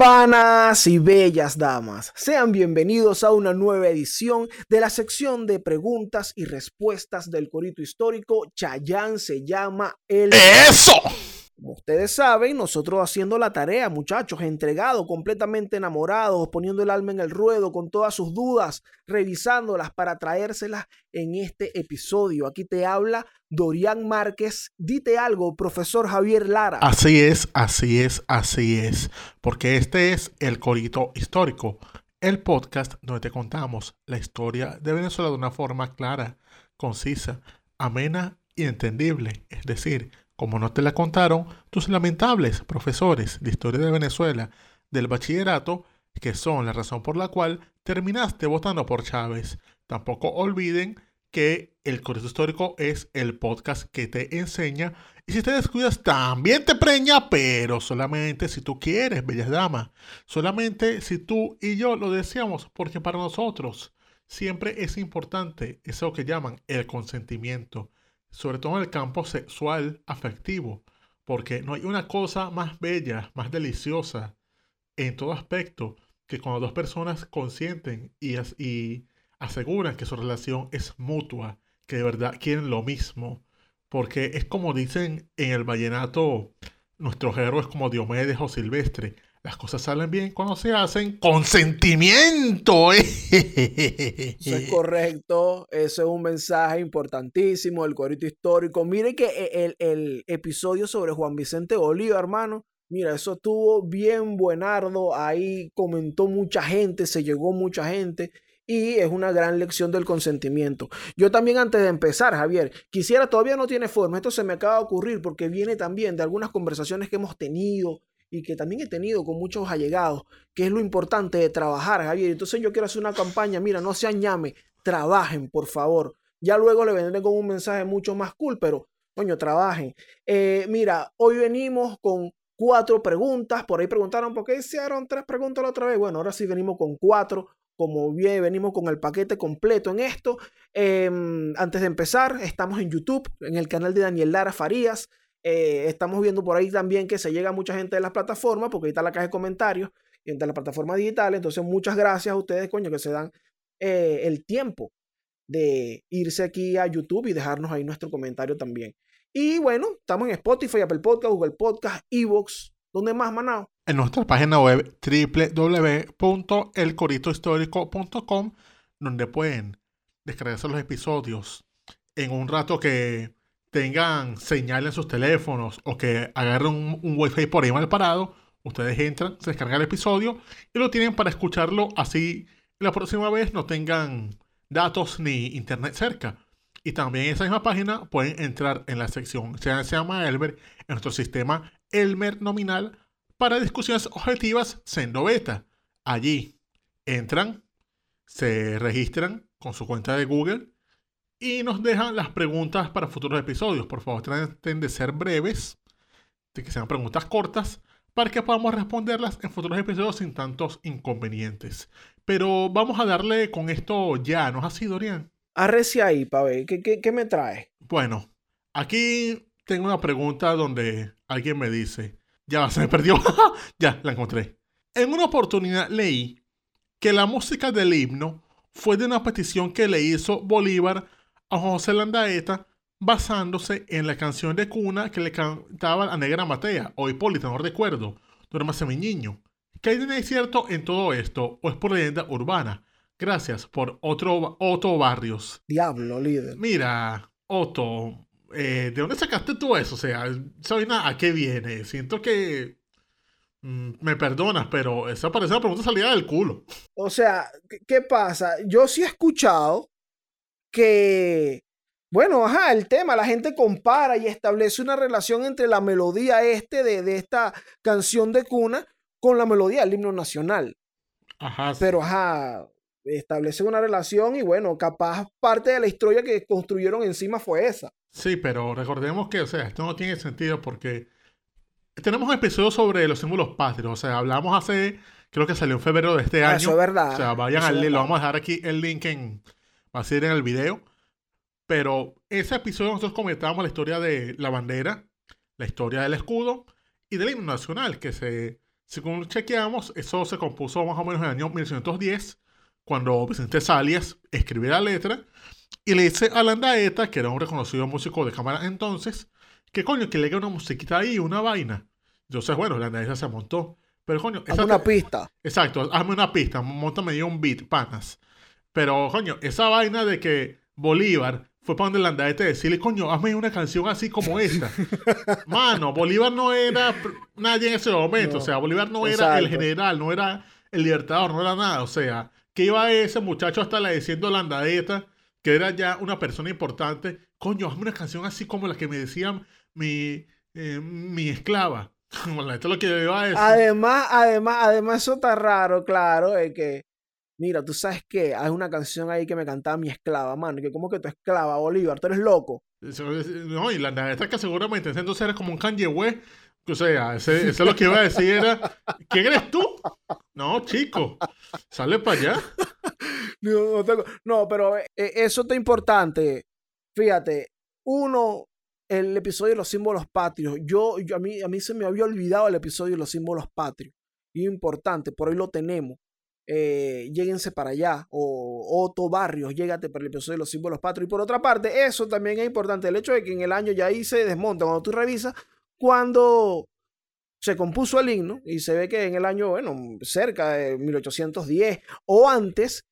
Panas y bellas damas, sean bienvenidos a una nueva edición de la sección de preguntas y respuestas del corito histórico. Chayán se llama el... ¡Eso! Como ustedes saben, nosotros haciendo la tarea, muchachos, entregados, completamente enamorados, poniendo el alma en el ruedo con todas sus dudas, revisándolas para traérselas en este episodio. Aquí te habla Dorian Márquez. Dite algo, profesor Javier Lara. Así es, así es, así es. Porque este es el Corito Histórico, el podcast donde te contamos la historia de Venezuela de una forma clara, concisa, amena y entendible. Es decir, como no te la contaron tus lamentables profesores de historia de Venezuela del bachillerato, que son la razón por la cual terminaste votando por Chávez. Tampoco olviden que el Corito Histórico es el podcast que te enseña y si te descuidas también te preña, pero solamente si tú quieres, bellas damas. Solamente si tú y yo lo deseamos, porque para nosotros siempre es importante eso que llaman el consentimiento sobre todo en el campo sexual afectivo, porque no hay una cosa más bella, más deliciosa en todo aspecto que cuando dos personas consienten y, aseguran que su relación es mutua, que de verdad quieren lo mismo, porque es como dicen en el vallenato nuestros héroes como Diomedes o Silvestre, las cosas salen bien cuando se hacen con sentimiento. ¿eh? Eso es correcto. Eso es un mensaje importantísimo del corito histórico. Mire que e, el, el, episodio sobre Juan Vicente Oliva, hermano. Mira, eso estuvo bien buenardo. Ahí comentó mucha gente, se llegó mucha gente. Y es una gran lección del consentimiento. Yo también antes de empezar, Javier, quisiera, todavía no tiene forma, esto se me acaba de ocurrir porque viene también de algunas conversaciones que hemos tenido y que también he tenido con muchos allegados, que es lo importante de trabajar, Javier. Entonces yo quiero hacer una campaña, mira, no sean llame, trabajen, por favor. Ya luego le vendré con un mensaje mucho más cool, pero, coño, trabajen. Eh, mira, hoy venimos con cuatro preguntas, por ahí preguntaron por qué hicieron tres preguntas la otra vez. Bueno, ahora sí venimos con cuatro, como bien venimos con el paquete completo en esto. Em, antes de empezar, estamos en YouTube, en el canal de Daniel Lara Farías. Eh, estamos viendo por ahí también que se llega mucha gente de las plataformas, porque ahí está la caja de comentarios y de la plataforma digital. Entonces, muchas gracias a ustedes, coño, que se dan eh, el tiempo de irse aquí a YouTube y dejarnos ahí nuestro comentario también. Y bueno, estamos en Spotify, Apple Podcast, Google Podcast, Evox. ¿Dónde más, Manao? En nuestra página web www.elcoritohistórico.com, donde pueden descargarse los episodios en un rato que tengan señal en sus teléfonos o que agarren un, wifi por ahí mal parado, ustedes entran, se descargan el episodio y lo tienen para escucharlo así la próxima vez no tengan datos ni internet cerca. Y también en esa misma página pueden entrar en la sección se, llama Elmer en nuestro sistema Elmer nominal para discusiones objetivas sendo beta. Allí entran, se registran con su cuenta de Google y nos dejan las preguntas para futuros episodios. Por favor, traten de ser breves, de que sean preguntas cortas, para que podamos responderlas en futuros episodios sin tantos inconvenientes. Pero vamos a darle con esto ya, ¿no es así, Dorian? Arreci ahí, pa' ver, ¿qué, qué, qué me trae? Bueno, aquí tengo una pregunta donde alguien me dice, ya se me perdió, ya la encontré. En una oportunidad leí que la música del himno fue de una petición que le hizo Bolívar a José Landaeta basándose en la canción de cuna que le cantaba a Negra Matea o Hipólita, no recuerdo, Duérmase mi niño. ¿Qué hay de cierto en todo esto o es por leyenda urbana? Gracias por otro Otto Barrios. Diablo, líder. Mira, Otto, eh, ¿de dónde sacaste tú eso? O sea, ¿sabes a qué viene? Siento que mm, me perdonas, pero esa parece una pregunta salida del culo. O sea, ¿qué pasa? Yo sí he escuchado que, bueno, ajá, el tema, la gente compara y establece una relación entre la melodía este de, de esta canción de cuna con la melodía del himno nacional. Ajá. Pero, ajá, establecen una relación y bueno, capaz parte de la historia que construyeron encima fue esa. Sí, pero recordemos que, o sea, esto no tiene sentido porque tenemos un episodio sobre los símbolos patrios, o sea, hablamos hace, creo que salió en febrero de este ah, año. Eso es verdad. O sea, vayan al link, lo vamos a dejar aquí el link en, va a ser en el video. Pero ese episodio nosotros comentábamos la historia de la bandera, la historia del escudo y del himno nacional, que se, según chequeamos, eso se compuso más o menos en el año 1910, cuando Vicente Salias escribió la letra y le dice a Landaeta, que era un reconocido músico de cámara entonces, que coño, que le una musiquita ahí, una vaina. Entonces, bueno, Landaeta se montó. Pero coño, hazme una pista. Exacto, hazme una pista, montame un beat, panas. Pero coño, esa vaina de que Bolívar fue para donde Landaeta decirle, coño, hazme una canción así como esta. Mano, Bolívar no era nadie en ese momento. o sea, Bolívar no era el general, no era el libertador, no era nada. O sea, que iba ese muchacho hasta la diciendo Landaeta, que era ya una persona importante. Coño, hazme una canción así como la que me decían mi, eh, mi esclava. Esto es lo que yo iba a decir. Además, además, además, eso está raro, claro, es que Mira, tú sabes que hay una canción ahí que me cantaba mi esclava, mano. Que como que tu esclava, Bolívar, tú eres loco. No, y la neta que seguramente entonces eres como un Kanye West. O sea, ese, es lo que iba a decir era, ¿quién eres tú? No, chico, sale para allá. No, no, pero eh, eso está importante. Fíjate, uno, el episodio de los símbolos patrios. Yo, yo a, mí, a mí se me había olvidado el episodio de los símbolos patrios. Y importante, por hoy lo tenemos eh, lléguense para allá, o Otto Barrios, llégate para el episodio de los símbolos patrios. Y por otra parte, eso también es importante, el hecho de que en el año ya ahí se desmonta, cuando tú revisas, cuando se compuso el himno, y se ve que en el año, bueno, cerca de 1810 o antes,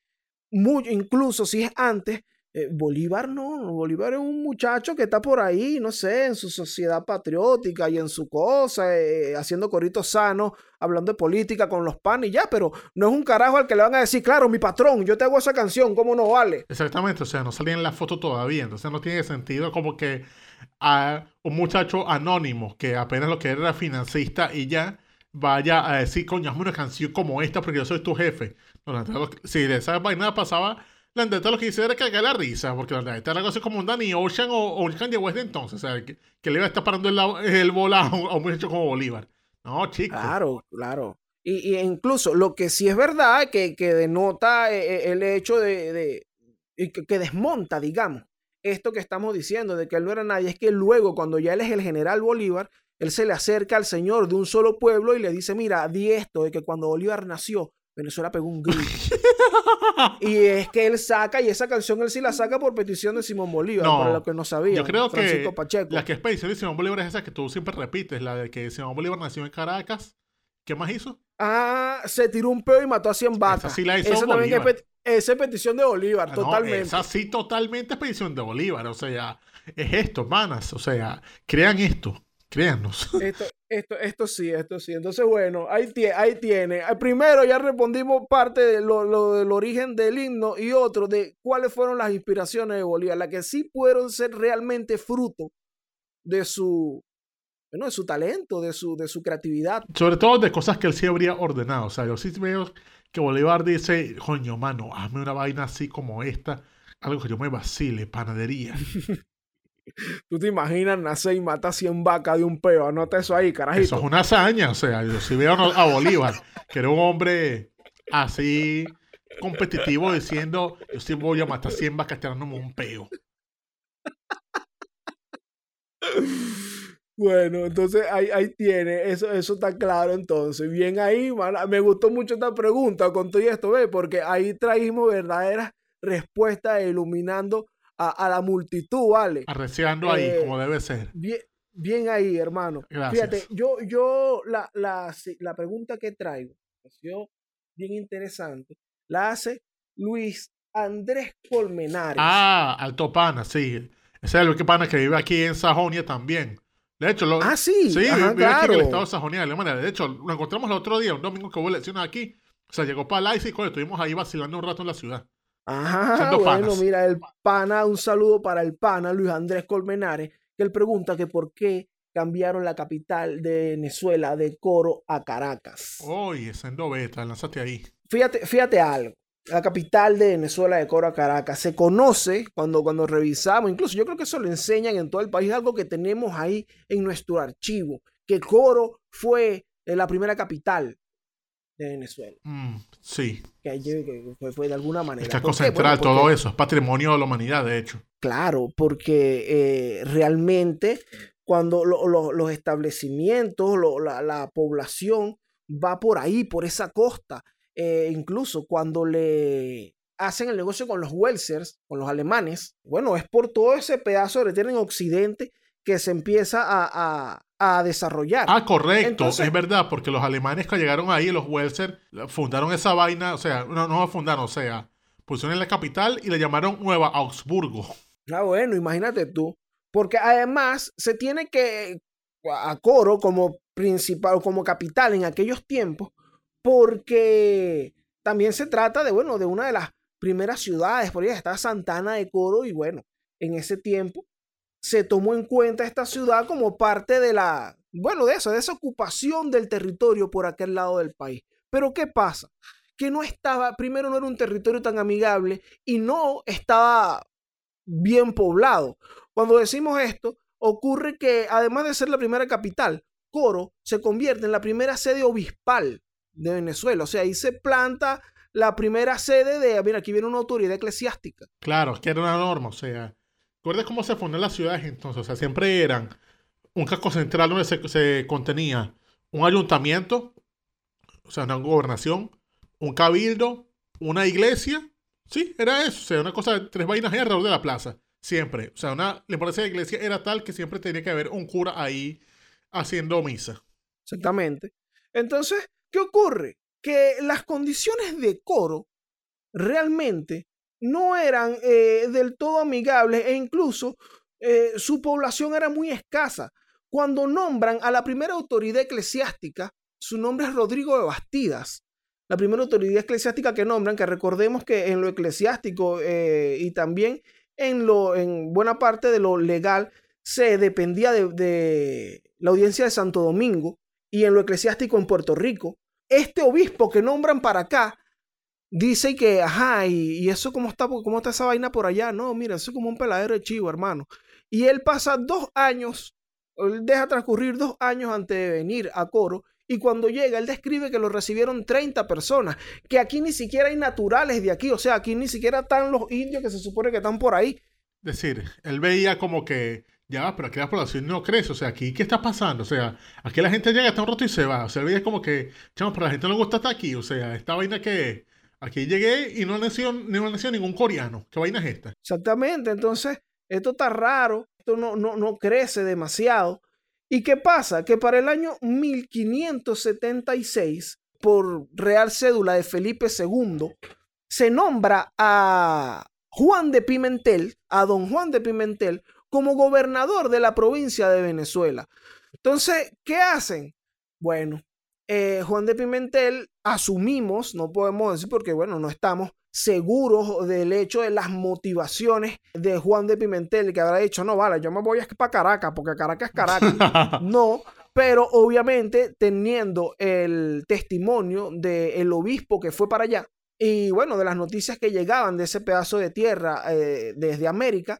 muy, incluso si es antes, eh, Bolívar no, Bolívar es un muchacho que está por ahí, no sé, en su sociedad patriótica y en su cosa, eh, haciendo corritos sanos, hablando de política con los panes y ya, pero no es un carajo al que le van a decir, claro, mi patrón, yo te hago esa canción, ¿cómo no vale? Exactamente, o sea, no salía en la foto todavía, entonces no tiene sentido como que a un muchacho anónimo que apenas lo que era financista y ya vaya a decir, coño, hazme una canción como esta porque yo soy tu jefe. si de esa vaina pasaba la neta lo que hice era cagar la risa, porque la neta era algo así como un Danny Ocean o, un Kanye West de entonces, o sea, que, le iba a estar parando el, el bola a un, muchacho como Bolívar. No, chico. Claro, claro. Y, incluso lo que sí es verdad, que, que denota eh, eh, el hecho de, que, que, desmonta, digamos, esto que estamos diciendo, de que él no era nadie, es que luego, cuando ya él es el general Bolívar, él se le acerca al señor de un solo pueblo y le dice, mira, di esto, de que cuando Bolívar nació, Venezuela pegó un grito. y es que él saca, y esa canción él sí la saca por petición de Simón Bolívar, para lo que no sabía. Yo creo que la que es petición de Simón Bolívar es esa que tú siempre repites, la de que Simón Bolívar nació en Caracas. ¿Qué más hizo? Ah, se tiró un peo y mató a 100 vacas. Esa sí la hizo esa También es, petición de Bolívar, totalmente. Esa sí totalmente es petición de Bolívar. O sea, es esto, manas. O sea, crean esto. Créanos. Esto, esto, esto sí, esto sí. Entonces, bueno, ahí, ahí tiene. Ah, primero ya respondimos parte de lo, del origen del himno y otro de cuáles fueron las inspiraciones de Bolívar, las que sí pudieron ser realmente fruto de su, bueno, de su talento, de su, de su creatividad. Sobre todo de cosas que él sí habría ordenado. O sea, yo sí veo que Bolívar dice, coño, mano, hazme una vaina así como esta, algo que yo me vacile, panadería. Tú te imaginas, nace y mata 100 vacas de un peo. Anota eso ahí, carajito. Eso es una hazaña. O sea, yo si veo a Bolívar, que era un hombre así competitivo diciendo, yo sí voy a matar 100 vacas tirándome un peo. Bueno, entonces ahí, ahí tiene, eso, eso está claro entonces. Bien ahí, me gustó mucho esta pregunta con todo esto, ¿ves? Porque ahí traímos verdaderas respuestas iluminando a, la multitud, ¿vale? Arreciando ahí, eh, como debe ser. Bien, bien ahí, hermano. Fíjate, yo, yo la, la, la pregunta que traigo, sido bien interesante, la hace Luis Andrés Colmenares. Ah, Alto Pana, sí. Ese es el pana que vive aquí en Sajonia también. De hecho, lo, ah, sí, sí vive, aquí en el estado de Sajonia, Alemania. De hecho, lo encontramos el otro día, un domingo que hubo elecciones aquí. O sea, llegó para Leipzig y estuvimos ahí vacilando un rato en la ciudad. Ajá, bueno, mira, el pana, un saludo para el pana Luis Andrés Colmenares, que él pregunta que por qué cambiaron la capital de Venezuela de Coro a Caracas. Oye, esa endobeta, lánzate ahí. Fíjate, fíjate algo. la capital de Venezuela de Coro a Caracas. Se conoce cuando, cuando revisamos, incluso yo creo que eso lo enseñan en todo el país, algo que tenemos ahí en nuestro archivo, que Coro fue eh, la primera capital de Venezuela. Mm, sí. Que, fue, de alguna manera. El casco central, todo eso, es patrimonio de la humanidad, de hecho. Claro, porque eh, realmente cuando los establecimientos, la, población va por ahí, por esa costa, eh, incluso cuando le hacen el negocio con los Welsers, con los alemanes, bueno, es por todo ese pedazo de tierra en Occidente que se empieza a, desarrollar. Ah, correcto, es verdad, porque los alemanes que llegaron ahí, los Welsers, fundaron esa vaina, o sea, no, no fundaron, o sea, pusieron en la capital y le llamaron Nueva Augsburgo. Ah, bueno, imagínate tú. Porque además se tiene que a Coro como principal, como capital en aquellos tiempos, porque también se trata de, bueno, de una de las primeras ciudades, por ahí está Santana de Coro, y bueno, en ese tiempo se tomó en cuenta esta ciudad como parte de la, bueno, de de esa ocupación del territorio por aquel lado del país. Pero ¿qué pasa? Que no estaba, primero no era un territorio tan amigable y no estaba bien poblado. Cuando decimos esto, ocurre que además de ser la primera capital, Coro se convierte en la primera sede obispal de Venezuela. O sea, ahí se planta la primera sede de, mira, aquí viene una autoridad eclesiástica. Claro, que era una norma, o sea, ¿recuerdas cómo se fundó las ciudades entonces? O sea, siempre eran un casco central donde se, se contenía un ayuntamiento, o sea, una gobernación, un cabildo, una iglesia Sí, era eso. O sea, una cosa de tres vainas alrededor de la plaza. Siempre. O sea, una, la importancia de la iglesia era tal que siempre tenía que haber un cura ahí haciendo misa. Exactamente. Entonces, ¿qué ocurre? Que las condiciones de coro realmente no eran eh, del todo amigables e incluso eh, su población era muy escasa. Cuando nombran a la primera autoridad eclesiástica, su nombre es Rodrigo de Bastidas la primera autoridad eclesiástica que nombran, que recordemos que en lo eclesiástico eh, y también en, lo, en buena parte de lo legal se dependía de, la audiencia de Santo Domingo y en lo eclesiástico en Puerto Rico. Este obispo que nombran para acá dice que, ajá, y, eso cómo está, cómo está esa vaina por allá. No, mira, eso es como un peladero de chivo, hermano. Y él pasa dos años, él deja transcurrir dos años antes de venir a Coro y cuando llega, él describe que lo recibieron 30 personas, que aquí ni siquiera hay naturales de aquí, o sea, aquí ni siquiera están los indios que se supone que están por ahí. Es decir, él veía como que, ya, pero aquí la población no crece, o sea, aquí, ¿qué está pasando? O sea, aquí la gente llega, está un rato y se va, o sea, él veía como que, chamo, pero la gente no gusta estar aquí, o sea, esta vaina que aquí llegué y no nació, no nació ningún coreano, ¿qué vaina es esta? Exactamente, entonces, esto está raro, esto no, no, no crece demasiado. ¿Y qué pasa? Que para el año 1576, por Real Cédula de Felipe II, se nombra a Juan de Pimentel, a don Juan de Pimentel, como gobernador de la provincia de Venezuela. Entonces, ¿qué hacen? Bueno, eh, Juan de Pimentel asumimos, no podemos decir porque, bueno, no estamos seguros del hecho de las motivaciones de Juan de Pimentel, que habrá dicho, no, vale, yo me voy a para Caracas, porque Caracas es Caracas. no, pero obviamente teniendo el testimonio del obispo que fue para allá, y bueno, de las noticias que llegaban de ese pedazo de tierra eh, desde América,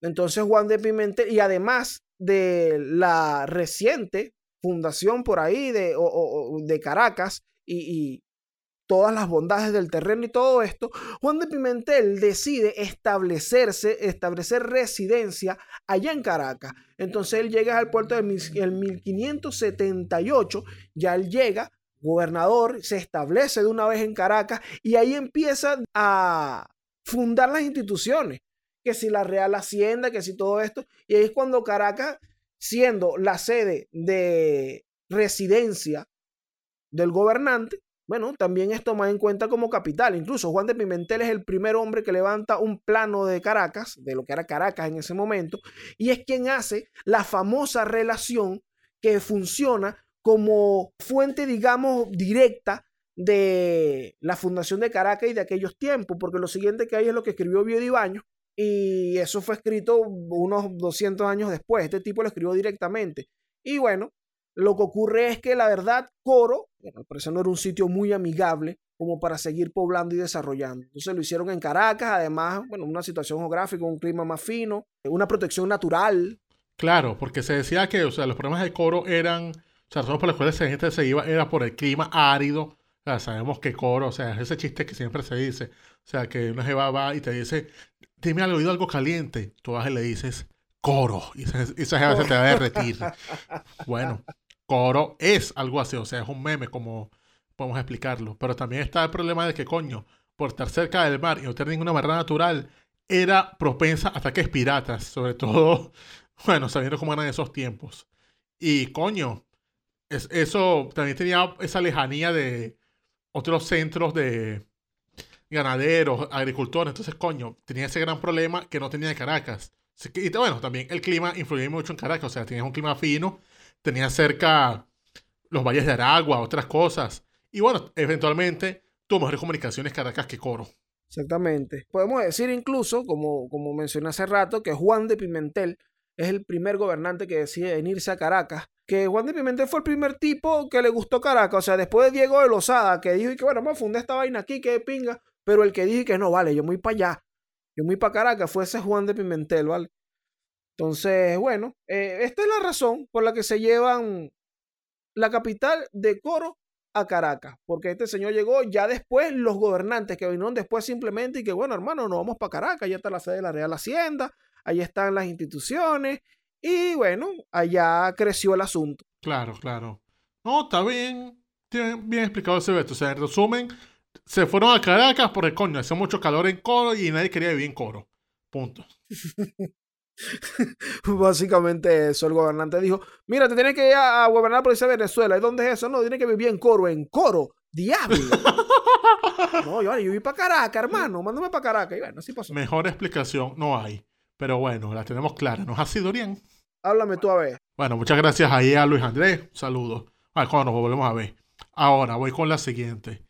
entonces Juan de Pimentel, y además de la reciente fundación por ahí de, de Caracas y, todas las bondades del terreno y todo esto, Juan de Pimentel decide establecerse, establecer residencia allá en Caracas. Entonces él llega al puerto de 1578, ya él llega, gobernador, se establece de una vez en Caracas y ahí empieza a fundar las instituciones, que si la Real Hacienda, que si todo esto, y ahí es cuando Caracas siendo la sede de residencia del gobernante, bueno, también es tomado en cuenta como capital. Incluso Juan de Pimentel es el primer hombre que levanta un plano de Caracas, de lo que era Caracas en ese momento, y es quien hace la famosa relación que funciona como fuente, digamos, directa de la fundación de Caracas y de aquellos tiempos, porque lo siguiente que hay es lo que escribió Biodio y eso fue escrito unos 200 años después. Este tipo lo escribió directamente. Y bueno, lo que ocurre es que la verdad, Coro, bueno, al parecer no era un sitio muy amigable como para seguir poblando y desarrollando. Entonces lo hicieron en Caracas, además, bueno, una situación geográfica, un clima más fino, una protección natural. Claro, porque se decía que, o sea, los problemas de Coro eran, o sea, razones por las cuales la gente se iba era por el clima árido. O sea, sabemos que Coro, o sea, ese chiste que siempre se dice, o sea, que una jeva va y te dice, dime al oído algo caliente, tú vas y le dices, Coro, y esa jeva se te va a derretir. bueno, Coro es algo así, o sea, es un meme como podemos explicarlo. Pero también está el problema de que, coño, por estar cerca del mar y no tener ninguna barrera natural, era propensa a ataques piratas, sobre todo, bueno, sabiendo cómo eran esos tiempos. Y, coño, es, eso también tenía esa lejanía de otros centros de ganaderos, agricultores. Entonces, coño, tenía ese gran problema que no tenía Caracas. Y bueno, también el clima influía mucho en Caracas. O sea, tenías un clima fino, tenía cerca los valles de Aragua, otras cosas. Y bueno, eventualmente tuvo mejores comunicaciones Caracas que Coro. Exactamente. Podemos decir incluso, como, como mencioné hace rato, que Juan de Pimentel es el primer gobernante que decide venirse a Caracas. Que Juan de Pimentel fue el primer tipo que le gustó Caracas. O sea, después de Diego de Lozada, que dijo que bueno, vamos a fundar esta vaina aquí, que pinga. Pero el que dijo que no, vale, yo muy para allá. Yo muy para Caracas. Fue ese Juan de Pimentel, ¿vale? Entonces, bueno, eh, esta es la razón por la que se llevan la capital de Coro a Caracas, porque este señor llegó ya después, los gobernantes que vinieron después simplemente y que bueno, hermano, nos vamos para Caracas, ya está la sede de la Real Hacienda, ahí están las instituciones y bueno, allá creció el asunto. Claro, claro. No, está bien, bien explicado ese veto. O sea, en resumen, se fueron a Caracas porque coño, hacía mucho calor en Coro y nadie quería vivir en Coro. Punto. Básicamente eso, el gobernante dijo, mira, te tienes que ir a, gobernar por esa Venezuela. ¿Y dónde es eso? No, tienes que vivir en Coro, en Coro, diablo. no, yo, yo viví para Caracas, hermano, mándame para Caracas. Y bueno, así pasó. Mejor explicación no hay, pero bueno, la tenemos clara. ¿Nos ha sido bien? Háblame tú a ver. Bueno, muchas gracias ahí a Luis Andrés. Saludos. A cuando nos volvemos a ver. Ahora voy con la siguiente.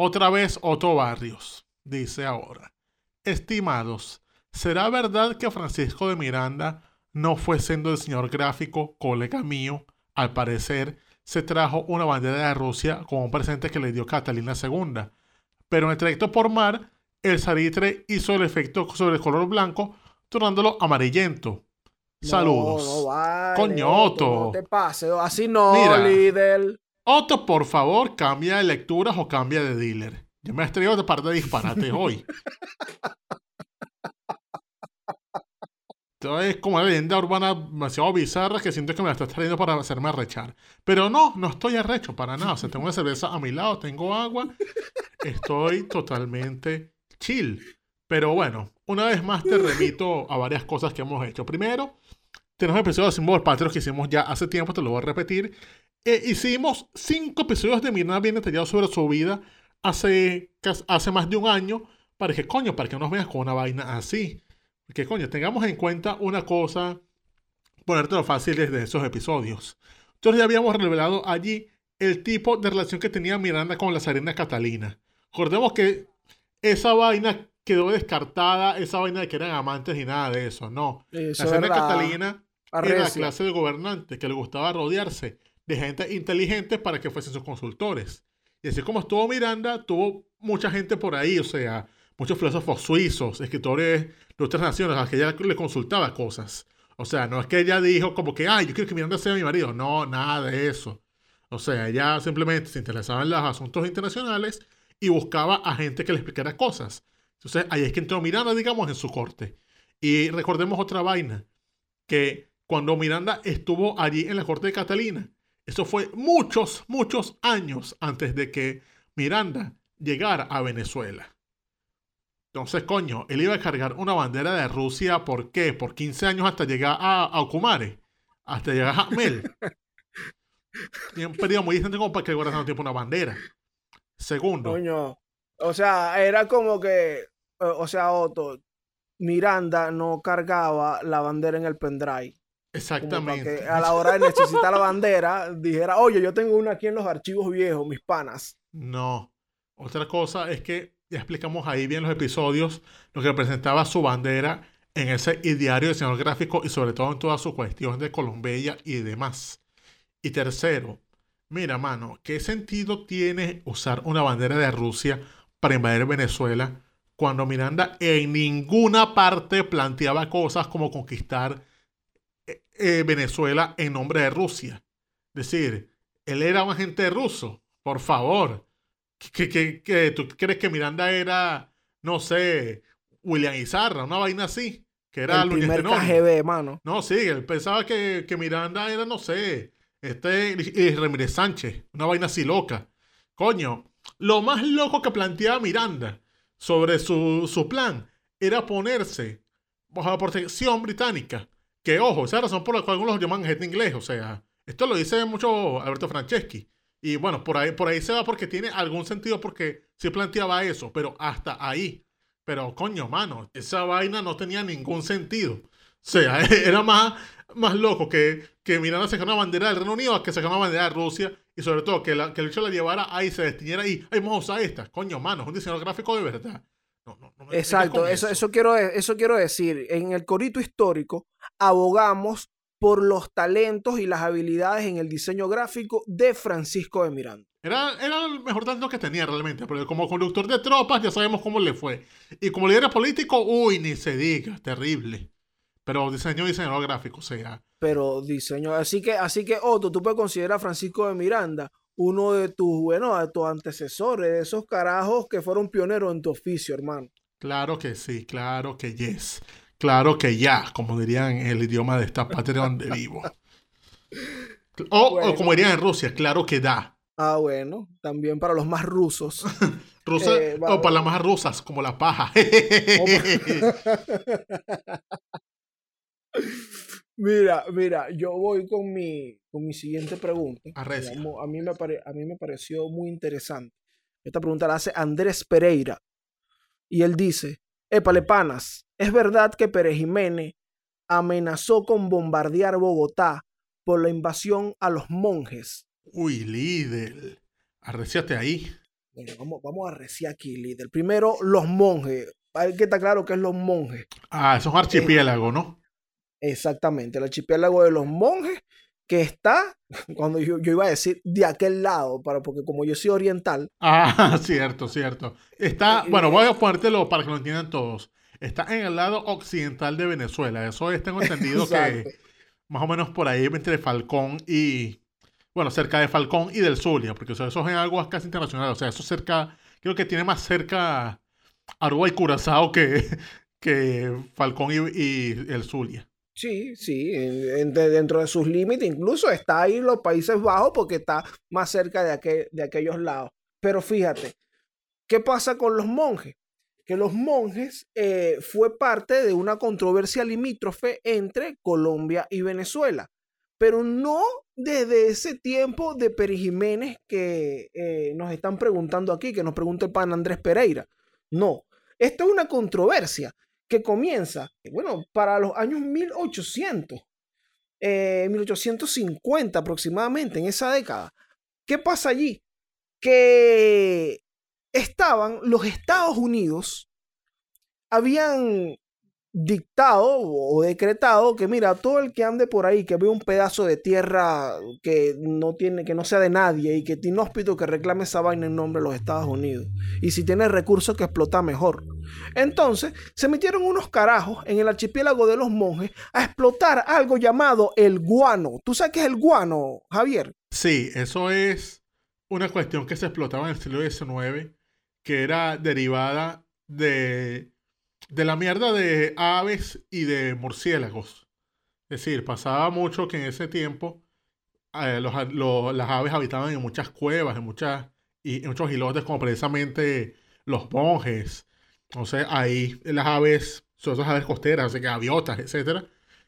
Otra vez Otto Barrios. Dice ahora. Estimados, ¿Será verdad que Francisco de Miranda no fue siendo diseñador gráfico, colega mío? Al parecer, se trajo una bandera de Rusia como un presente que le dio Catalina II. Pero en el trayecto por mar, el salitre hizo el efecto sobre el color blanco, tornándolo amarillento. Saludos. No te así no, líder. Otto, por favor, cambia de lecturas o cambia de dealer. Yo me he de parte de disparates hoy. es como una leyenda urbana demasiado bizarra que siento que me la estás trayendo para hacerme arrechar. Pero no, no estoy arrecho para nada. O sea, tengo una cerveza a mi lado, tengo agua. Estoy totalmente chill. Pero bueno, una vez más te remito a varias cosas que hemos hecho. Primero, tenemos episodios de símbolos patrios que hicimos ya hace tiempo, te lo voy a repetir. Eh, hicimos cinco episodios de Mirna bien detallados sobre su vida hace, hace más de un año. Para que, coño, para que nos veas con una vaina así. Que coño, tengamos en cuenta una cosa, ponértelo fácil desde esos episodios. Entonces ya habíamos revelado allí el tipo de relación que tenía Miranda con la Serena Catalina. Recordemos que esa vaina quedó descartada, esa vaina de que eran amantes y nada de eso, no. la Serena Catalina era la clase de gobernante que le gustaba rodearse de gente inteligente para que fuesen sus consultores. Y así como estuvo Miranda, tuvo mucha gente por ahí, o sea, muchos filósofos suizos, escritores de otras naciones a los que ella le consultaba cosas. O sea, no es que ella dijo como que, ay, yo quiero que Miranda sea mi marido. No, nada de eso. O sea, ella simplemente se interesaba en los asuntos internacionales y buscaba a gente que le explicara cosas. Entonces, ahí es que entró Miranda, digamos, en su corte. Y recordemos otra vaina, que cuando Miranda estuvo allí en la corte de Catalina, eso fue muchos, muchos años antes de que Miranda llegara a Venezuela. Entonces, coño, él iba a cargar una bandera de Rusia, ¿por qué? Por 15 años hasta llegar a, a Okumare, hasta llegar a Mel. Tiene un periodo muy distante como para que guardara tiempo una bandera. Segundo. Coño, o sea, era como que, o sea, Otto, Miranda no cargaba la bandera en el pendrive. Exactamente. a la hora de necesitar la bandera, dijera, oye, yo tengo una aquí en los archivos viejos, mis panas. No. Otra cosa es que ya explicamos ahí bien los episodios, lo que representaba su bandera en ese diario de diseñador gráfico y sobre todo en toda su cuestión de Colombia y demás. Y tercero, Mira, mano, ¿qué sentido tiene usar una bandera de Rusia para invadir Venezuela cuando Miranda en ninguna parte planteaba cosas como conquistar eh, Venezuela en nombre de Rusia? Es decir, él era un agente ruso, por favor. ¿Qué, qué, tú crees que Miranda era, no sé, William Izarra, una vaina así? Que era el primer KGB, mano. No, sí, él pensaba que, que Miranda era, no sé, este y Ramírez Sánchez, una vaina así loca. Coño, lo más loco que planteaba Miranda sobre su, su plan era ponerse bajo la protección británica. Que ojo, esa es la razón por la cual algunos llaman gente inglés. O sea, esto lo dice mucho Alberto Franceschi. Y bueno, por ahí, por ahí se va porque tiene algún sentido porque sí planteaba eso, pero hasta ahí. Pero coño, mano, esa vaina no tenía ningún sentido. O sea, era más, más loco que, que Miranda sacar una bandera del Reino Unido que sacar una bandera de Rusia y sobre todo que, la, que el hecho la llevara ahí, se destiniera ahí. Ay, vamos a usar esta. Coño, mano, es un diseñador gráfico de verdad. Exacto, eso, eso, quiero, eso quiero decir. En el corito histórico abogamos por los talentos y las habilidades en el diseño gráfico de Francisco de Miranda. Era, era el mejor talento que tenía realmente, porque como conductor de tropas ya sabemos cómo le fue. Y como líder político, uy, ni se diga, terrible. Pero diseño diseñador gráfico, o sea. Pero diseño, así que, así que Otto, tú puedes considerar a Francisco de Miranda uno de tus, bueno, de tus antecesores, de esos carajos que fueron pioneros en tu oficio, hermano. Claro que sí, claro que yes. Claro que ya, como dirían en el idioma de esta patria donde vivo. O, como dirían en Rusia, claro que da. Ah, bueno, también para los más rusos. Eh, o para las más rusas, como la paja. mira, mira, yo voy con mi, con mi siguiente pregunta. A, mí me a mí me pareció muy interesante. Esta pregunta la hace Andrés Pereira. Y él dice, Épale panas, ¿es verdad que Pérez Jiménez amenazó con bombardear Bogotá por la invasión a los monjes? Uy, líder, arreciate ahí. Bueno, vamos, vamos a arreciar aquí, líder. Primero, los monjes. Hay que estar claro que es los monjes. Ah, eso es un archipiélago, ¿no? Exactamente, el archipiélago de los monjes que está, cuando yo, iba a decir de aquel lado, para, porque como yo soy oriental. Ah, cierto, cierto. Está, eh, bueno, voy a ponértelo para que lo entiendan todos. Está en el lado occidental de Venezuela. Eso es, tengo entendido que más o menos por ahí entre Falcón y, bueno, cerca de Falcón y del Zulia, porque eso es en aguas casi internacionales. O sea, eso cerca, creo que tiene más cerca Aruba y Curazao que, que Falcón y el Zulia. Sí, sí, dentro de sus límites, incluso está ahí los Países Bajos porque está más cerca de, de aquellos lados. Pero fíjate, ¿qué pasa con los monjes? Que los monjes eh, fue parte de una controversia limítrofe entre Colombia y Venezuela, pero no desde ese tiempo de Peri Jiménez que eh, nos están preguntando aquí, que nos pregunta el pan Andrés Pereira. No, esto es una controversia que comienza, bueno, para los años 1800, 1850 eh, aproximadamente, en esa década. ¿Qué pasa allí? Que estaban los Estados Unidos, habían dictado o decretado que mira, todo el que ande por ahí, que vea un pedazo de tierra que no tiene, que no sea de nadie y que tiene inhóspito que reclame esa vaina en nombre de los Estados Unidos. Y si tiene recursos que explota mejor. Entonces, se metieron unos carajos en el archipiélago de los monjes a explotar algo llamado el guano. ¿Tú sabes qué es el guano, Javier? Sí, eso es una cuestión que se explotaba en el siglo XIX, que era derivada de de la mierda de aves y de murciélagos. Es decir, pasaba mucho que en ese tiempo eh, las aves habitaban en muchas cuevas, en, muchas, y, en muchos islotes, como precisamente los monjes. Entonces ahí las aves, son esas aves costeras, así que gaviotas, etcétera,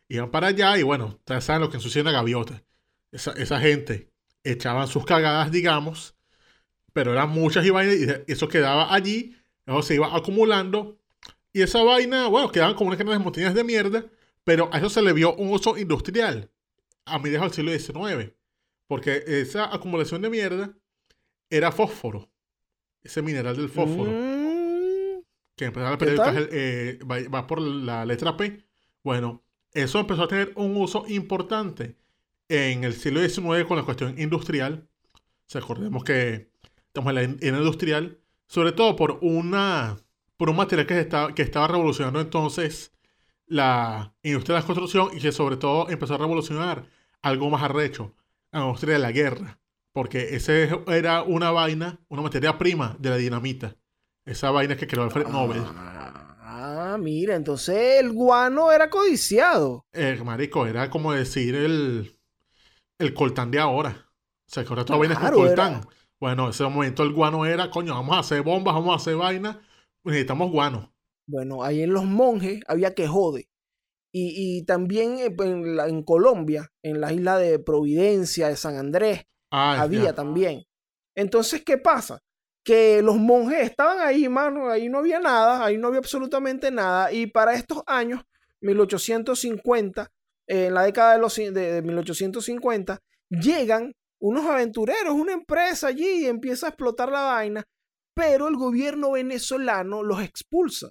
iban para allá y bueno, ustedes saben lo que sucede gaviotas. Esa, esa gente echaban sus cagadas, digamos, pero eran muchas y, y eso quedaba allí, luego se iba acumulando y esa vaina, bueno, quedaban como unas grandes montañas de mierda, pero a eso se le vio un uso industrial a mediados del siglo XIX. Porque esa acumulación de mierda era fósforo. Ese mineral del fósforo. Mm. Que empezó a eh, va, por la letra P. Bueno, eso empezó a tener un uso importante en el siglo XIX con la cuestión industrial. recordemos que estamos en la era industrial, sobre todo por una por un material que, estaba, que estaba revolucionando entonces la industria de la construcción y que sobre todo empezó a revolucionar algo más arrecho, la industria de la guerra. Porque ese era una vaina, una materia prima de la dinamita. Esa vaina que creó Alfred Nobel. Ah, mira, entonces el guano era codiciado. Eh, marico, era como decir el, el coltán de ahora. O sea, que ahora toda vaina es coltán. Bueno, en ese momento el guano era, coño, vamos a hacer bombas, vamos a hacer vainas, necesitamos guano. Bueno, ahí en los monjes había que jode. Y, también eh, en, en, Colombia, en la isla de Providencia, de San Andrés, ah, había también. Entonces, ¿qué pasa? Que los monjes estaban ahí, mano, ahí no había nada, ahí no había absolutamente nada. Y para estos años, 1850, en la década de, los, de 1850, llegan unos aventureros, una empresa allí y empieza a explotar la vaina, pero el gobierno venezolano los expulsa.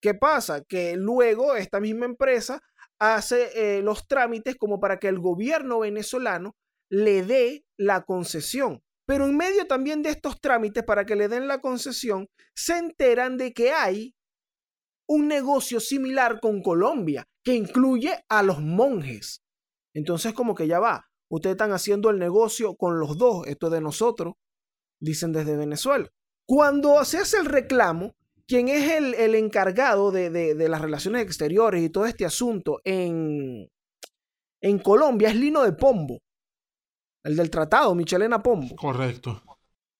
¿Qué pasa? Que luego esta misma empresa hace eh, los trámites como para que el gobierno venezolano le dé la concesión. Pero en medio también de estos trámites para que le den la concesión, se enteran de que hay un negocio similar con Colombia, que incluye a los monjes. Entonces como que ya va, ustedes están haciendo el negocio con los dos, esto es de nosotros, dicen desde Venezuela. Cuando se hace el reclamo, quien es el, encargado de, las relaciones exteriores y todo este asunto en, en Colombia es Lino de Pombo, el del tratado, Michelena Pombo. Correcto.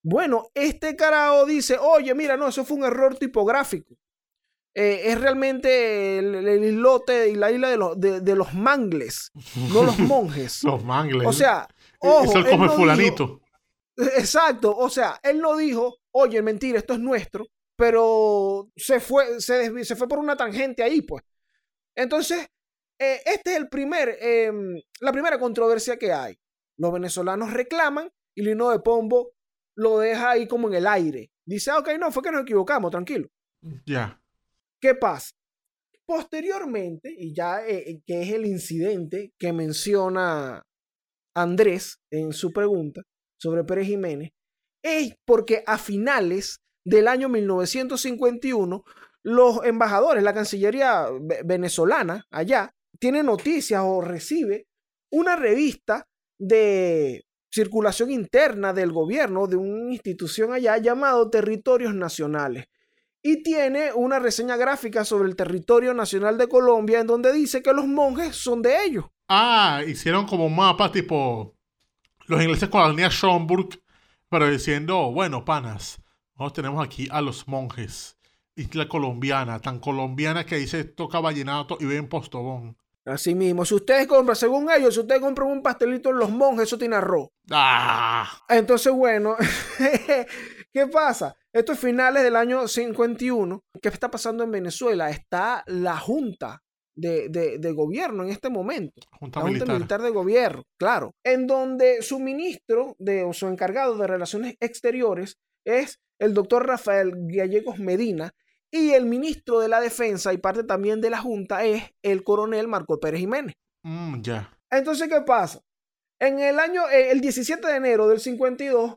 Bueno, este carajo dice, oye, mira, no, eso fue un error tipográfico. Eh, es realmente el, islote y la isla de los, de, los mangles, no los monjes. los mangles. O sea, ojo, es como fulanito. Exacto, o sea, él no dijo, oye, mentira, esto es nuestro pero se fue, se, se fue por una tangente ahí, pues. Entonces, eh, este es el primer, em, la primera controversia que hay. Los venezolanos reclaman y Lino de Pombo lo deja ahí como en el aire. Dice, ah, ok, no, fue que nos equivocamos, tranquilo. Ya. ¿Qué pasa? Posteriormente, y ya eh, eh, que es el incidente que menciona Andrés en su pregunta sobre Pérez Jiménez, es porque a finales del año 1951, los embajadores, la Cancillería venezolana allá, tiene noticias o recibe una revista de circulación interna del gobierno de una institución allá llamado Territorios Nacionales. Y tiene una reseña gráfica sobre el territorio nacional de Colombia en donde dice que los monjes son de ellos. Ah, hicieron como mapas tipo los ingleses con la línea Schomburg, pero diciendo, bueno, panas, nosotros tenemos aquí a los monjes. Isla colombiana, tan colombiana que dice toca vallenato y ven postobón. Así mismo, si ustedes compran, según ellos, si ustedes compran un pastelito en los monjes, eso tiene arroz. Ah. Entonces, bueno, ¿qué pasa? Esto es finales del año 51. ¿Qué está pasando en Venezuela? Está la Junta de, gobierno en este momento. Junta la militar. Junta Militar de Gobierno, claro. En donde su ministro de, o su encargado de Relaciones Exteriores es el doctor Rafael Gallegos Medina y el ministro de la Defensa y parte también de la Junta es el coronel Marco Pérez Jiménez. Mm, ya. Entonces, ¿qué pasa? En el año, eh, el 17 de enero del 52,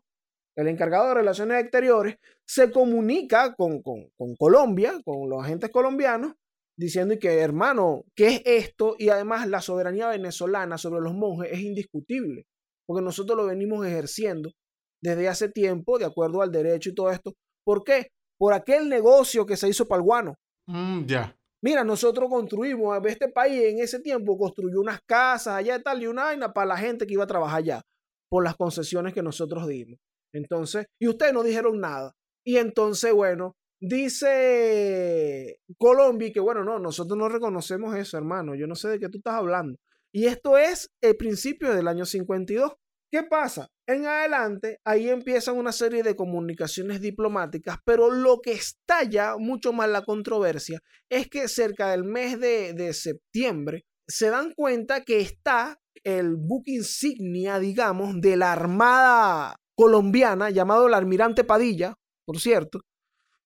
el encargado de Relaciones Exteriores se comunica con, con, con Colombia, con los agentes colombianos, diciendo que, hermano, ¿qué es esto? Y además la soberanía venezolana sobre los monjes es indiscutible, porque nosotros lo venimos ejerciendo desde hace tiempo, de acuerdo al derecho y todo esto. ¿Por qué? Por aquel negocio que se hizo para el guano. Mm, ya. Mira, nosotros construimos, este país en ese tiempo construyó unas casas allá y tal, y una vaina para la gente que iba a trabajar allá, por las concesiones que nosotros dimos. Entonces, y ustedes no dijeron nada. Y entonces, bueno, dice Colombia que, bueno, no, nosotros no reconocemos eso, hermano. Yo no sé de qué tú estás hablando. Y esto es el principio del año 52. ¿Qué pasa? En adelante, ahí empiezan una serie de comunicaciones diplomáticas, pero lo que estalla mucho más la controversia es que cerca del mes de, septiembre se dan cuenta que está el buque insignia, digamos, de la Armada colombiana, llamado el Almirante Padilla, por cierto.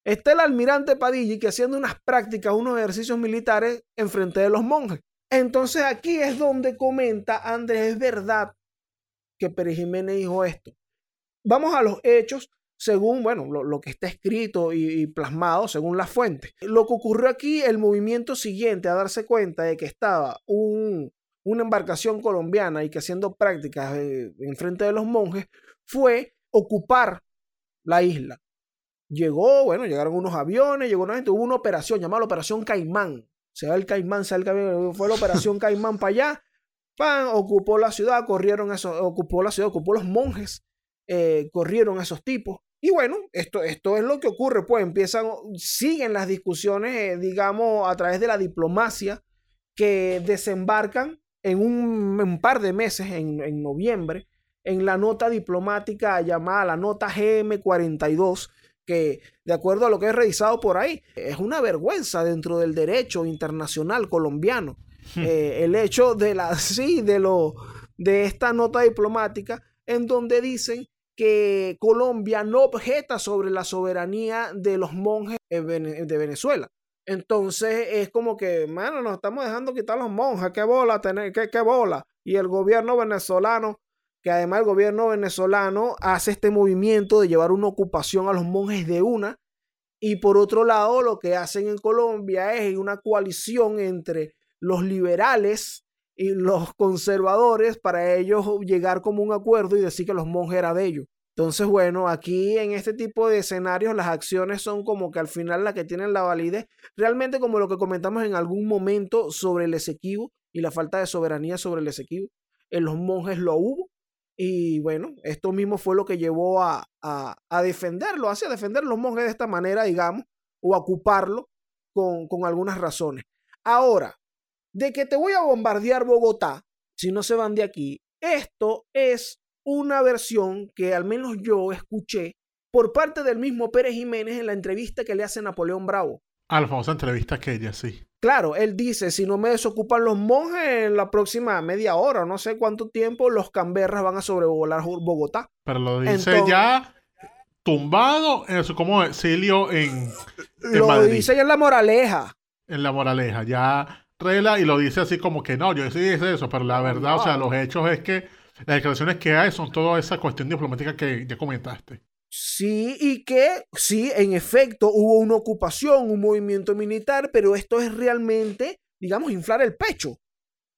Está el Almirante Padilla que haciendo unas prácticas, unos ejercicios militares en frente de los monjes. Entonces aquí es donde comenta Andrés, es verdad que Pérez Jiménez dijo esto. vamos a los hechos según, bueno, lo, que está escrito y, plasmado según la fuente. Lo que ocurrió aquí, el movimiento siguiente a darse cuenta de que estaba una embarcación colombiana y que haciendo prácticas en frente de los monjes, fue ocupar la isla. Llegó, bueno, llegaron unos aviones, llegó una gente, hubo una operación llamada la Operación Caimán. Se va el Caimán, se va fue la Operación Caimán para allá. Pan, ocupó la ciudad, corrieron eso, ocupó la ciudad, ocupó los monjes, eh, corrieron a esos tipos. Y bueno, esto, esto es lo que ocurre, pues empiezan, siguen las discusiones, eh, digamos, a través de la diplomacia, que desembarcan en un, par de meses, en, en, noviembre, en la nota diplomática llamada la nota GM42, que de acuerdo a lo que he revisado por ahí, es una vergüenza dentro del derecho internacional colombiano. Hmm. Eh, el hecho de la, sí, de lo, de esta nota diplomática, en donde dicen que Colombia no objeta sobre la soberanía de los monjes de Venezuela. Entonces es como que, mano, nos estamos dejando quitar los monjes, qué bola, tener, qué, qué bola. Y el gobierno venezolano que además el gobierno venezolano hace este movimiento de llevar una ocupación a los monjes de una, y por otro lado lo que hacen en Colombia es una coalición entre los liberales y los conservadores para ellos llegar como un acuerdo y decir que los monjes eran de ellos. Entonces, bueno, aquí en este tipo de escenarios las acciones son como que al final las que tienen la validez, realmente como lo que comentamos en algún momento sobre el Esequibo y la falta de soberanía sobre el Esequibo. En los monjes lo hubo, y bueno, esto mismo fue lo que llevó a, a, defenderlo, hacia defender los monjes de esta manera, digamos, o ocuparlo con, con algunas razones. Ahora, de que te voy a bombardear Bogotá, si no se van de aquí, esto es una versión que al menos yo escuché por parte del mismo Pérez Jiménez en la entrevista que le hace Napoleón Bravo. A la famosa entrevista aquella, sí. Claro, él dice, si no me desocupan los monjes en la próxima media hora, no sé cuánto tiempo, los camberras van a sobrevolar Bogotá. Pero lo dice ya tumbado en su como exilio en, Lo dice ya en la moraleja. En la moraleja, ya rela y lo dice así como que no, yo sí dice eso, pero la verdad, o sea, los hechos es que las declaraciones que hay son toda esa cuestión diplomática que ya comentaste. Sí, y que sí, en efecto, hubo una ocupación, un movimiento militar, pero esto es realmente, digamos, inflar el pecho.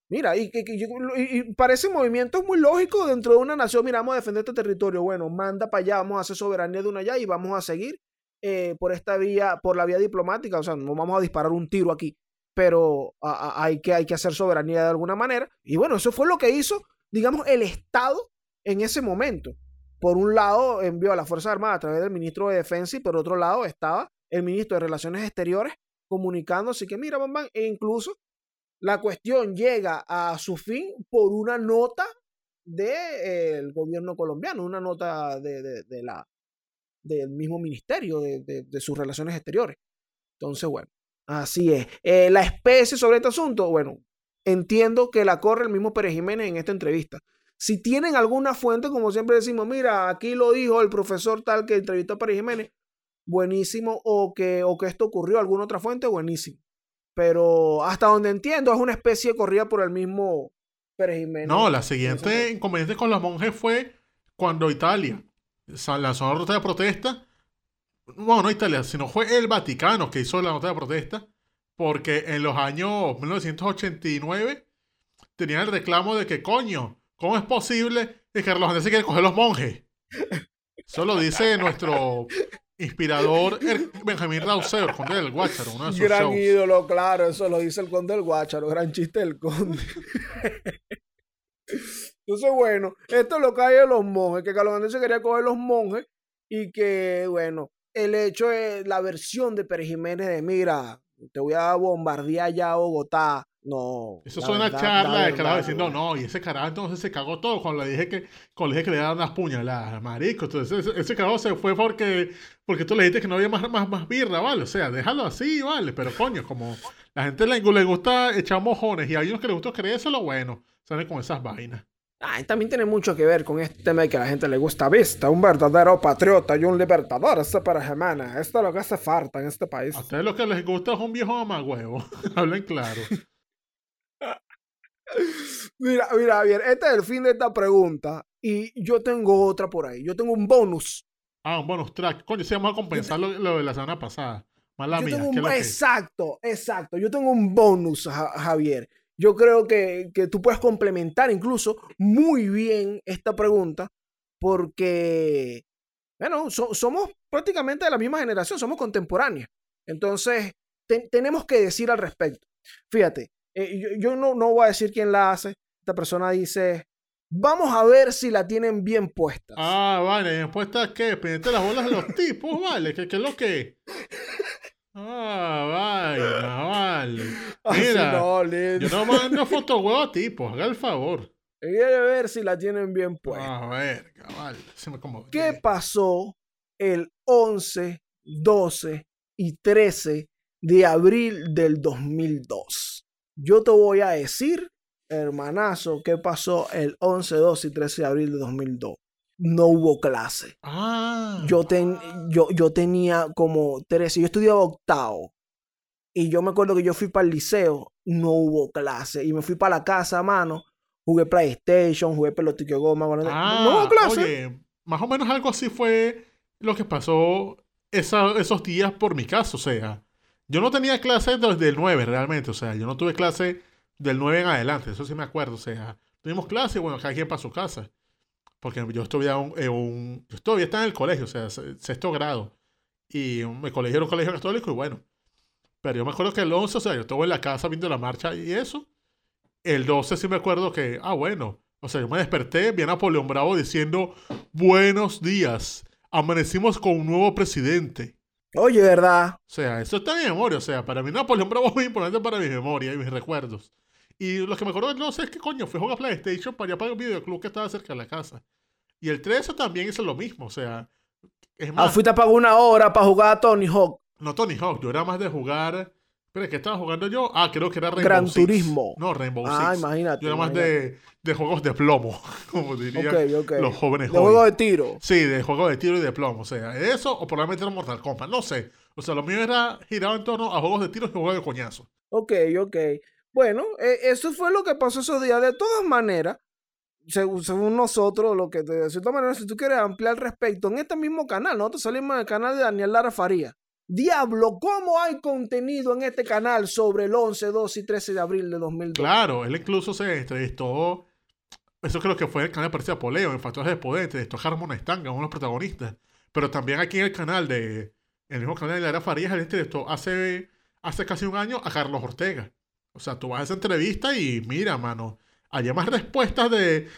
Mira, y, que, y, parece movimiento muy lógico dentro de una nación. Mira, vamos a defender este territorio. Bueno, manda para allá, vamos a hacer soberanía de una allá y vamos a seguir eh, por esta vía, por la vía diplomática. O sea, no vamos a disparar un tiro aquí, pero hay, que, hay que hacer soberanía de alguna manera. Y bueno, eso fue lo que hizo, digamos, el Estado en ese momento por un lado envió a la Fuerza Armada a través del ministro de Defensa y por otro lado estaba el ministro de Relaciones Exteriores comunicando, así que mira, bam, e incluso la cuestión llega a su fin por una nota del gobierno colombiano, una nota de, la, del mismo ministerio de, sus relaciones exteriores. Entonces, bueno, así es. Eh, la especie sobre este asunto, bueno, entiendo que la corre el mismo Pérez Jiménez en esta entrevista. Si tienen alguna fuente, como siempre decimos, mira, aquí lo dijo el profesor tal que entrevistó a Pérez Jiménez, buenísimo, o que, o que esto ocurrió, alguna otra fuente, buenísimo. Pero hasta donde entiendo, es una especie de corrida por el mismo Pérez Jiménez. No, la siguiente inconveniente con los monjes fue cuando Italia lanzó una nota de protesta. Bueno, no Italia, sino fue el Vaticano que hizo la nota de protesta, porque en los años 1989 tenían el reclamo de que, coño, ¿Cómo es posible que Carlos Andrés se quiere coger los monjes? Eso lo dice nuestro inspirador Benjamín Rauseo, el conde del Guácharo. Uno de gran ídolo, claro, eso lo dice el conde del Guácharo, gran chiste del conde. Entonces, bueno, esto es lo que hay de los monjes, que Carlos Andrés se quería coger los monjes y que, bueno, el hecho es la versión de Pérez Jiménez de, mira, te voy a bombardear ya a Bogotá, no. Eso suena charla de carajo diciendo, no, y ese carajo entonces se cagó todo cuando le dije que, cuando le dije que le daban unas puñaladas, marico. Entonces ese, carajo se fue porque, porque tú le dijiste que no había más, más, más birra, ¿vale? O sea, déjalo así, ¿vale? Pero coño, como la gente le, le gusta echar mojones y hay unos que les gusta creérselo, bueno, salen con esas vainas. Ah, también tiene mucho que ver con este tema de que a la gente le gusta vista, un verdadero patriota y un libertador, este para Gemana. Esto es lo que hace falta en este país. A ustedes lo que les gusta es un viejo mamagüevo. Hablen claro. Mira, mira, bien, este es el fin de esta pregunta. Y yo tengo otra por ahí. Yo tengo un bonus. Ah, un bonus track. Coño, se vamos a compensar lo, de la semana pasada. Mala mía. exacto, exacto. Yo tengo un bonus, Javier. Yo creo que, que tú puedes complementar incluso muy bien esta pregunta porque, bueno, somos prácticamente de la misma generación, somos contemporáneos. Entonces, tenemos que decir al respecto. Fíjate, eh, yo, no, no voy a decir quién la hace. Esta persona dice, vamos a ver si la tienen bien puesta. Ah, vale, ¿bien puesta qué? Pendiente las bolas de los tipos, vale, ¿qué, qué es lo que? Ah, vale, vale. Mira, yo no mando foto huevo tipos, haga el favor. Quiere ver si la tienen bien puesta. A ver, cabal. ¿Qué pasó el 11, 12 y 13 de abril del 2002? Yo te voy a decir, hermanazo, qué pasó el 11, 12 y 13 de abril de 2002. No hubo clase. Ah. Yo, ten, yo, yo tenía como 13, yo estudiaba octavo. Y yo me acuerdo que yo fui para el liceo, no hubo clase. Y me fui para la casa, mano jugué PlayStation, jugué pelotique goma. ah, no, clase. Oye, más o menos algo así fue lo que pasó esos días por mi caso. O sea, yo no tenía clase desde el 9 realmente. O sea, yo no tuve clase del 9 en adelante. Eso sí me acuerdo. O sea, tuvimos clase bueno, cada quien para su casa. Porque yo todavía, en un, yo todavía estaba en el colegio, o sea, sexto grado. Y mi colegio era un colegio católico y bueno. Pero yo me acuerdo que el 11, o sea, yo estuve en la casa viendo la marcha y eso. El 12 sí me acuerdo que, ah, bueno, o sea, yo me desperté, vi a Napoleón Bravo diciendo, buenos días, amanecimos con un nuevo presidente. Oye, ¿verdad? O sea, eso está en mi memoria, o sea, para mí Napoleón Bravo es muy importante para mi memoria y mis recuerdos. Y lo que me acuerdo del 12 es que, coño, fui a jugar PlayStation para allá para un videoclub que estaba cerca de la casa. Y el 13 también es lo mismo, o sea, es ah, más... Ah, fuiste a pagar una hora para jugar a Tony Hawk. No, Tony Hawk, yo era más de jugar ¿qué estaba jugando yo? Ah, creo que era Rainbow Gran Turismo. No, Rainbow ah, Six. imagínate. Yo era más de, de, juegos de plomo, como dirían los jóvenes De juegos de tiro. Sí, de juegos de tiro y de plomo. O sea, eso o probablemente era Mortal Kombat. No sé. O sea, lo mío era girado en torno a juegos de tiro y juegos de coñazo. Ok, ok. Bueno, eh, eso fue lo que pasó esos días. De todas maneras, según, nosotros, lo que de cierta manera, si tú quieres ampliar respecto, en este mismo canal, nosotros salimos del canal de Daniel Lara Faría. Diablo, ¿cómo hay contenido en este canal sobre el 11, 12 y 13 de abril de 2002? Claro, él incluso se entrevistó, eso creo que fue el canal de Poleo, en Factores de Poder, entrevistó a Harmon Stanga, uno de los protagonistas. Pero también aquí en el canal de, el mismo canal de Lara Farías, él entrevistó hace, hace casi un año a Carlos Ortega. O sea, tú vas a esa entrevista y mira, mano, hay más respuestas de...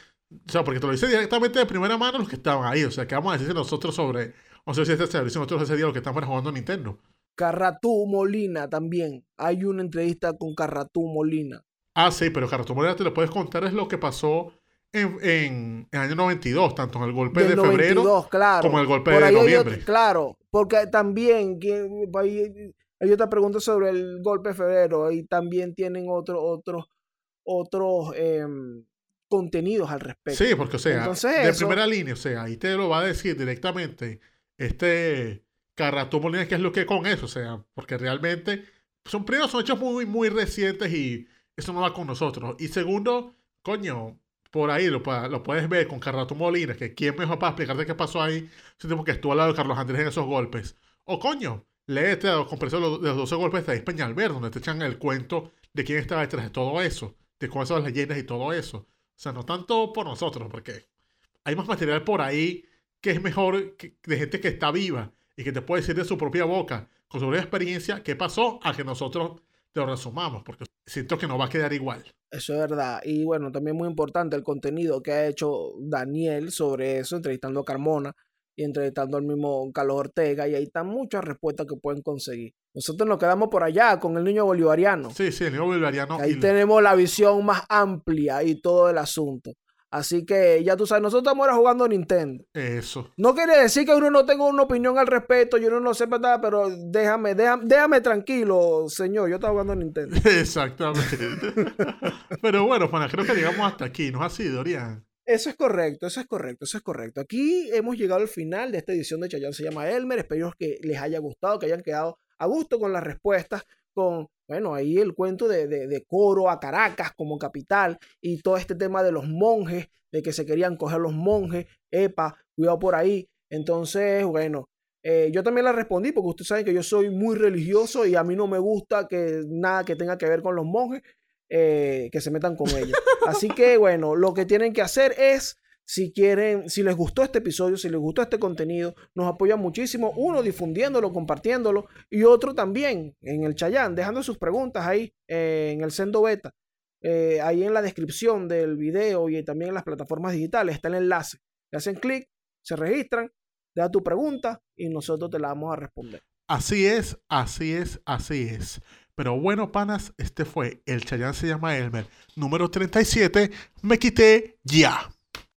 O sea, porque te lo dice directamente de primera mano los que estaban ahí. O sea, ¿qué vamos a decir nosotros sobre no sé si este servicio nosotros ese día lo que estamos jugando Nintendo. Carratú Molina también. Hay una entrevista con Carratú Molina. Ah, sí, pero Carratú Molina te lo puedes contar es lo que pasó en, en, el año 92, tanto en el golpe de febrero claro. como en el golpe de noviembre. claro, porque también hay, otra pregunta sobre el golpe de febrero y también tienen otros otros otros em, contenidos al respecto. Sí, porque o sea, de primera línea, o sea, ahí te lo va a decir directamente este Carratú Molina, que es lo que con eso, o sea, porque realmente son primero son hechos muy, muy recientes y eso no va con nosotros. Y segundo, coño, por ahí lo, lo puedes ver con Carratú Molina, que quién mejor para explicarte qué pasó ahí, si que estuvo al lado de Carlos Andrés en esos golpes. O coño, léete a los de los 12 golpes de Peñalver, donde te echan el cuento de quién estaba detrás de todo eso, de son las leyendas y todo eso. O sea, no tanto por nosotros, porque hay más material por ahí que es mejor que, de gente que está viva y que te puede decir de su propia boca, con su propia experiencia, qué pasó, a que nosotros te lo resumamos, porque siento que no va a quedar igual. Eso es verdad. Y bueno, también muy importante el contenido que ha hecho Daniel sobre eso, entrevistando a Carmona y entrevistando al mismo Carlos Ortega, y ahí están muchas respuestas que pueden conseguir. Nosotros nos quedamos por allá con el niño bolivariano. Sí, sí, el niño bolivariano. Ahí tenemos la visión más amplia y todo el asunto. Así que ya tú sabes, nosotros estamos ahora jugando Nintendo. Eso. No quiere decir que uno no tenga una opinión al respecto, yo no, no sepa nada, pero déjame, déjame, déjame tranquilo, señor. Yo estaba jugando Nintendo. Exactamente. pero bueno, Juana, creo que llegamos hasta aquí, ¿no es así, Dorian? Eso es correcto, eso es correcto, eso es correcto. Aquí hemos llegado al final de esta edición de Chayanne se llama Elmer. Espero que les haya gustado, que hayan quedado a gusto con las respuestas, con bueno, ahí el cuento de, de, Coro a Caracas como capital y todo este tema de los monjes, de que se querían coger los monjes, epa, cuidado por ahí. Entonces, bueno, eh, yo también le respondí porque ustedes saben que yo soy muy religioso y a mí no me gusta que nada que tenga que ver con los monjes, eh, que se metan con ellos. Así que, bueno, lo que tienen que hacer es si quieren, si les gustó este episodio, si les gustó este contenido, nos apoyan muchísimo. Uno, difundiéndolo, compartiéndolo. Y otro también en el Chayán, dejando sus preguntas ahí eh, en el Sendo Beta. Eh, ahí en la descripción del video y también en las plataformas digitales está el enlace. Le hacen clic, se registran, da tu pregunta y nosotros te la vamos a responder. Así es, así es, así es. Pero bueno, panas, este fue el Chayán se llama Elmer, número 37. Me quité ya.